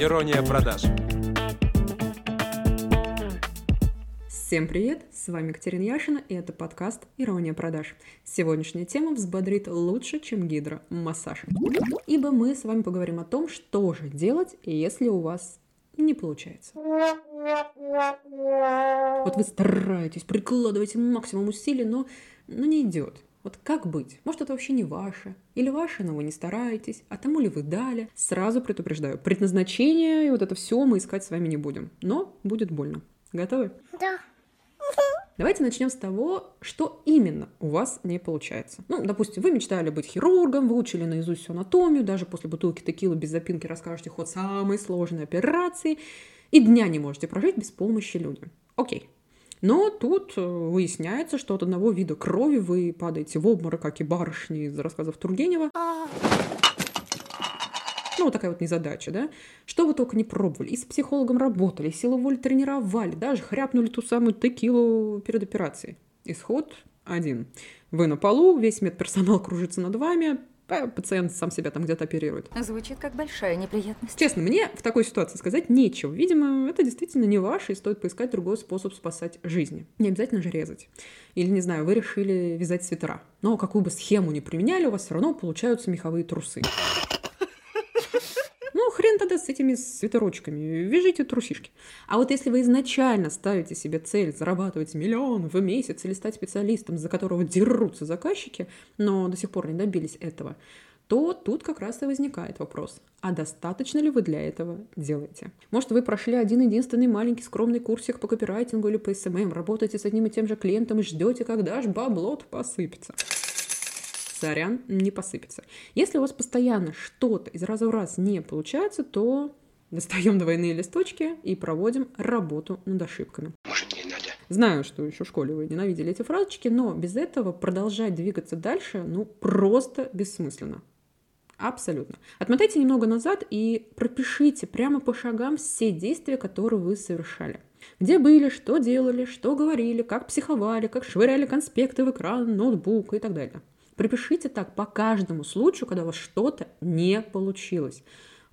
Ирония продаж. Всем привет! С вами Екатерина Яшина, и это подкаст «Ирония продаж». Сегодняшняя тема взбодрит лучше, чем гидро – массаж. Ибо мы с вами поговорим о том, что же делать, если у вас не получается. Вот вы стараетесь, прикладываете максимум усилий, но, но не идет. Вот как быть? Может, это вообще не ваше? Или ваше, но вы не стараетесь? А тому ли вы дали? Сразу предупреждаю, предназначение и вот это все мы искать с вами не будем. Но будет больно. Готовы? Да. Давайте начнем с того, что именно у вас не получается. Ну, допустим, вы мечтали быть хирургом, выучили наизусть всю анатомию, даже после бутылки текилы без запинки расскажете ход самой сложной операции, и дня не можете прожить без помощи людям. Окей. Но тут э, выясняется, что от одного вида крови вы падаете в обморок, как и барышни из рассказов Тургенева. Ну, вот такая вот незадача, да? Что вы только не пробовали. И с психологом работали, силу воли тренировали, даже хряпнули ту самую текилу перед операцией. Исход один. Вы на полу, весь медперсонал кружится над вами, а пациент сам себя там где-то оперирует. Звучит как большая неприятность. Честно, мне в такой ситуации сказать нечего. Видимо, это действительно не ваше, и стоит поискать другой способ спасать жизни. Не обязательно же резать. Или, не знаю, вы решили вязать свитера. Но какую бы схему ни применяли, у вас все равно получаются меховые трусы. Хрен тогда с этими свитерочками. Вяжите трусишки. А вот если вы изначально ставите себе цель зарабатывать миллион в месяц или стать специалистом, за которого дерутся заказчики, но до сих пор не добились этого, то тут как раз и возникает вопрос, а достаточно ли вы для этого делаете? Может, вы прошли один единственный маленький скромный курсик по копирайтингу или по SMM, работаете с одним и тем же клиентом и ждете, когда ж бабло посыпется сорян, не посыпется. Если у вас постоянно что-то из раза в раз не получается, то достаем двойные листочки и проводим работу над ошибками. Может, не надо? Знаю, что еще в школе вы ненавидели эти фразочки, но без этого продолжать двигаться дальше, ну, просто бессмысленно. Абсолютно. Отмотайте немного назад и пропишите прямо по шагам все действия, которые вы совершали. Где были, что делали, что говорили, как психовали, как швыряли конспекты в экран, ноутбук и так далее. Припишите так по каждому случаю, когда у вас что-то не получилось.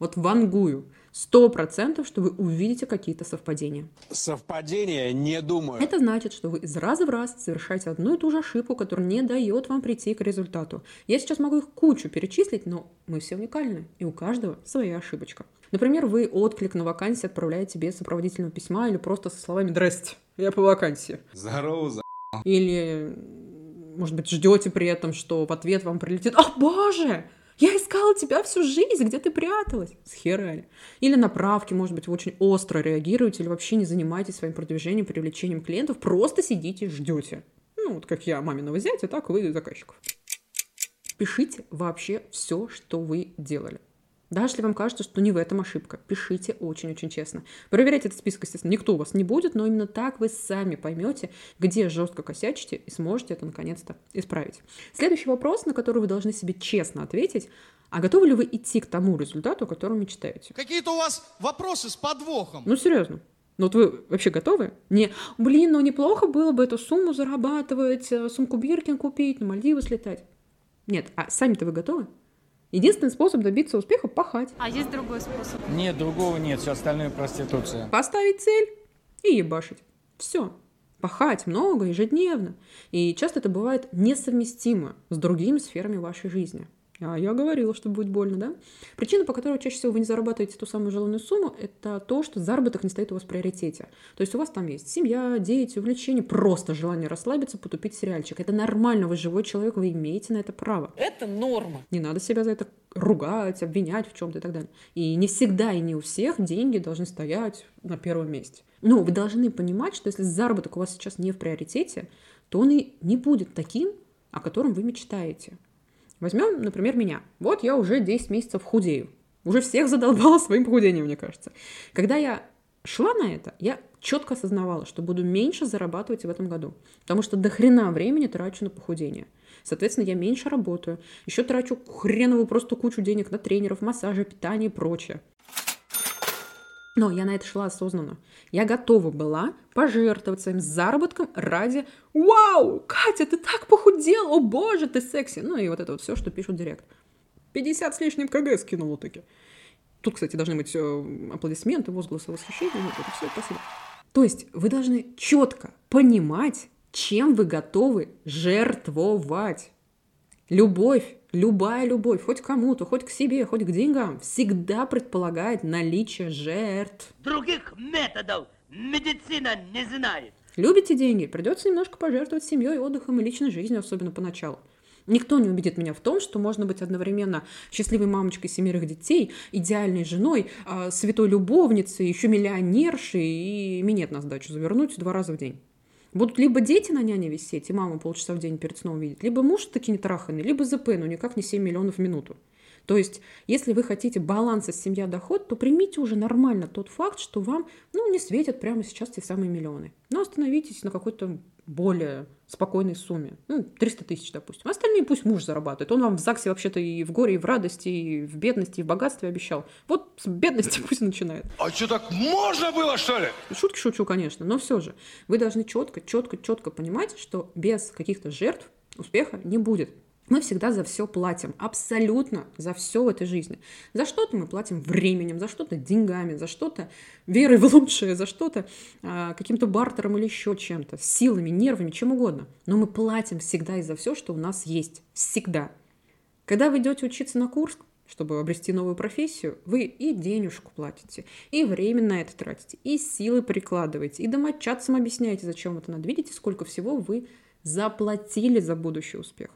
Вот вангую. Сто процентов, что вы увидите какие-то совпадения. Совпадение не думаю. Это значит, что вы из раза в раз совершаете одну и ту же ошибку, которая не дает вам прийти к результату. Я сейчас могу их кучу перечислить, но мы все уникальны, и у каждого своя ошибочка. Например, вы отклик на вакансию отправляете без сопроводительного письма или просто со словами «Здрасте, я по вакансии». Здорово, за... Или может быть, ждете при этом, что в ответ вам прилетит «О, боже! Я искала тебя всю жизнь, где ты пряталась?» Схерали. Или на правки, может быть, вы очень остро реагируете или вообще не занимаетесь своим продвижением, привлечением клиентов, просто сидите, ждете. Ну, вот как я маминого зятя, так вы заказчиков. Пишите вообще все, что вы делали. Даже если вам кажется, что не в этом ошибка, пишите очень-очень честно. Проверять этот список, естественно, никто у вас не будет, но именно так вы сами поймете, где жестко косячите и сможете это наконец-то исправить. Следующий вопрос, на который вы должны себе честно ответить, а готовы ли вы идти к тому результату, о котором мечтаете? Какие-то у вас вопросы с подвохом. Ну, серьезно. Ну вот вы вообще готовы? Не, блин, ну неплохо было бы эту сумму зарабатывать, э, сумку Биркин купить, на Мальдивы слетать. Нет, а сами-то вы готовы? Единственный способ добиться успеха – пахать. А есть другой способ? Нет, другого нет, все остальное проституция. Поставить цель и ебашить. Все. Пахать много, ежедневно. И часто это бывает несовместимо с другими сферами вашей жизни. А я говорила, что будет больно, да? Причина, по которой чаще всего вы не зарабатываете ту самую желанную сумму, это то, что заработок не стоит у вас в приоритете. То есть у вас там есть семья, дети, увлечения, просто желание расслабиться, потупить сериальчик. Это нормально, вы живой человек, вы имеете на это право. Это норма. Не надо себя за это ругать, обвинять в чем-то и так далее. И не всегда и не у всех деньги должны стоять на первом месте. Но вы должны понимать, что если заработок у вас сейчас не в приоритете, то он и не будет таким, о котором вы мечтаете. Возьмем, например, меня. Вот я уже 10 месяцев худею. Уже всех задолбала своим похудением, мне кажется. Когда я шла на это, я четко осознавала, что буду меньше зарабатывать в этом году. Потому что до хрена времени трачу на похудение. Соответственно, я меньше работаю. Еще трачу хреновую просто кучу денег на тренеров, массажи, питание и прочее. Но я на это шла осознанно. Я готова была пожертвовать своим заработком ради «Вау, Катя, ты так похудела! О боже, ты секси!» Ну и вот это вот все, что пишут директ. 50 с лишним кг скинула таки. Тут, кстати, должны быть э, аплодисменты, возгласы восхищения. Вот это все, спасибо. То есть вы должны четко понимать, чем вы готовы жертвовать. Любовь, любая любовь, хоть к кому-то, хоть к себе, хоть к деньгам, всегда предполагает наличие жертв. Других методов медицина не знает. Любите деньги, придется немножко пожертвовать семьей, отдыхом и личной жизнью, особенно поначалу. Никто не убедит меня в том, что можно быть одновременно счастливой мамочкой семерых детей, идеальной женой, а, святой любовницей, еще миллионершей и минет на сдачу завернуть два раза в день. Будут либо дети на няне висеть, и мама полчаса в день перед сном видит, либо муж таки не траханный, либо ЗП, но никак не 7 миллионов в минуту. То есть, если вы хотите баланса семья-доход, то примите уже нормально тот факт, что вам ну, не светят прямо сейчас те самые миллионы. Но остановитесь на какой-то более спокойной сумме. Ну, 300 тысяч, допустим. Остальные пусть муж зарабатывает. Он вам в ЗАГСе вообще-то и в горе, и в радости, и в бедности, и в богатстве обещал. Вот с бедности пусть начинает. А что, так можно было, что ли? Шутки шучу, конечно, но все же. Вы должны четко, четко, четко понимать, что без каких-то жертв успеха не будет. Мы всегда за все платим, абсолютно за все в этой жизни. За что-то мы платим временем, за что-то деньгами, за что-то верой в лучшее, за что-то а, каким-то бартером или еще чем-то, силами, нервами, чем угодно. Но мы платим всегда и за все, что у нас есть. Всегда. Когда вы идете учиться на курс, чтобы обрести новую профессию, вы и денежку платите, и время на это тратите, и силы прикладываете, и домочадцам объясняете, зачем это надо. Видите, сколько всего вы заплатили за будущий успех.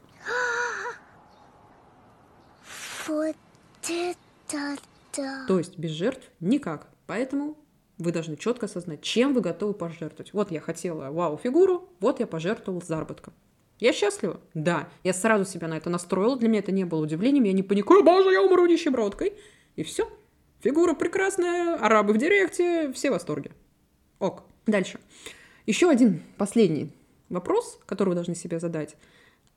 Вот это да. То есть без жертв никак. Поэтому вы должны четко осознать, чем вы готовы пожертвовать. Вот я хотела вау-фигуру, вот я пожертвовал заработком. Я счастлива? Да. Я сразу себя на это настроила, для меня это не было удивлением, я не паникую, боже, я умру нищебродкой. И все. Фигура прекрасная, арабы в директе, все в восторге. Ок. Дальше. Еще один последний вопрос, который вы должны себе задать.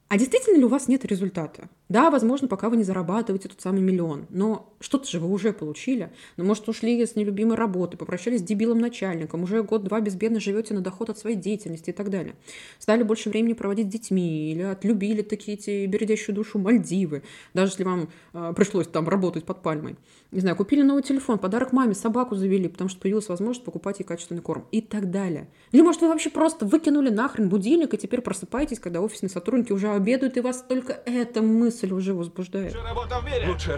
А действительно ли у вас нет результата? Да, возможно, пока вы не зарабатываете тот самый миллион, но что-то же вы уже получили. Ну, может, ушли с нелюбимой работы, попрощались с дебилом начальником, уже год-два безбедно живете на доход от своей деятельности и так далее. Стали больше времени проводить с детьми или отлюбили такие эти бередящую душу Мальдивы, даже если вам э, пришлось там работать под пальмой. Не знаю, купили новый телефон, подарок маме, собаку завели, потому что появилась возможность покупать ей качественный корм и так далее. Или, может, вы вообще просто выкинули нахрен будильник и теперь просыпаетесь, когда офисные сотрудники уже обедают, и вас только эта мысль уже возбуждает. Лучшая работа в мире. Лучшая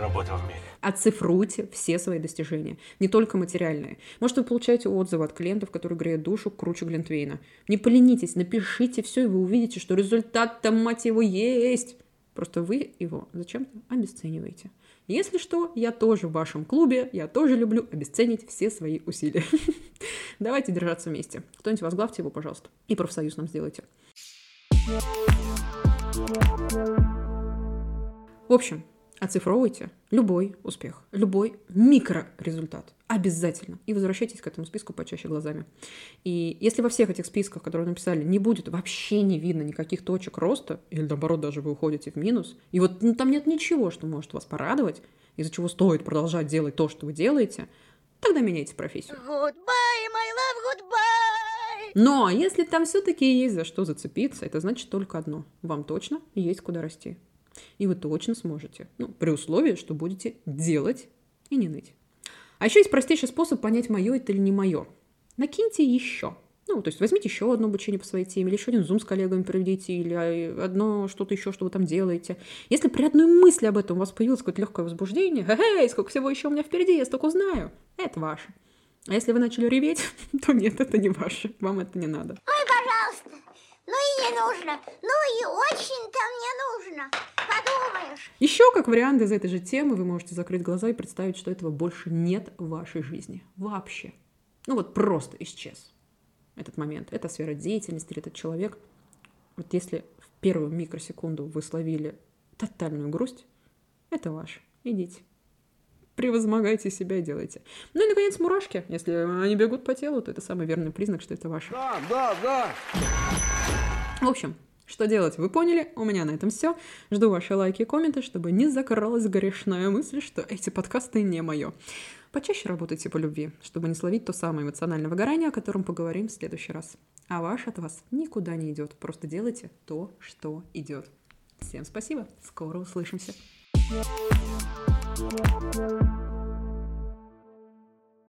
работа в мире. Оцифруйте все свои достижения, не только материальные. Может, вы получаете отзывы от клиентов, которые греют душу круче Глинтвейна. Не поленитесь, напишите все, и вы увидите, что результат-то, мать его, есть. Просто вы его зачем-то обесцениваете. Если что, я тоже в вашем клубе, я тоже люблю обесценить все свои усилия. Давайте держаться вместе. Кто-нибудь возглавьте его, пожалуйста. И профсоюз нам сделайте. В общем, оцифровывайте любой успех, любой микрорезультат. Обязательно. И возвращайтесь к этому списку почаще глазами. И если во всех этих списках, которые написали, не будет вообще не видно никаких точек роста, или наоборот даже вы уходите в минус, и вот ну, там нет ничего, что может вас порадовать, из-за чего стоит продолжать делать то, что вы делаете, тогда меняйте профессию. Goodbye. Но если там все-таки есть за что зацепиться, это значит только одно. Вам точно есть куда расти. И вы точно сможете. Ну, при условии, что будете делать и не ныть. А еще есть простейший способ понять, мое это или не мое. Накиньте еще. Ну, то есть возьмите еще одно обучение по своей теме, или еще один зум с коллегами проведите, или а, одно что-то еще, что вы там делаете. Если при одной мысли об этом у вас появилось какое-то легкое возбуждение, эй, сколько всего еще у меня впереди, я столько знаю, это ваше. А если вы начали реветь, то нет, это не ваше, вам это не надо. Ой, пожалуйста. Ну и не нужно. Ну и очень-то мне нужно. Подумаешь. Еще как вариант из этой же темы вы можете закрыть глаза и представить, что этого больше нет в вашей жизни. Вообще. Ну вот просто исчез этот момент. Эта сфера деятельности или этот человек. Вот если в первую микросекунду вы словили тотальную грусть, это ваше. Идите. Превозмогайте себя и делайте. Ну и, наконец, мурашки. Если они бегут по телу, то это самый верный признак, что это ваше. Да, да, да. В общем, что делать, вы поняли. У меня на этом все. Жду ваши лайки и комменты, чтобы не закралась грешная мысль, что эти подкасты не мое. Почаще работайте по любви, чтобы не словить то самое эмоциональное выгорание, о котором поговорим в следующий раз. А ваш от вас никуда не идет. Просто делайте то, что идет. Всем спасибо. Скоро услышимся. Thank you.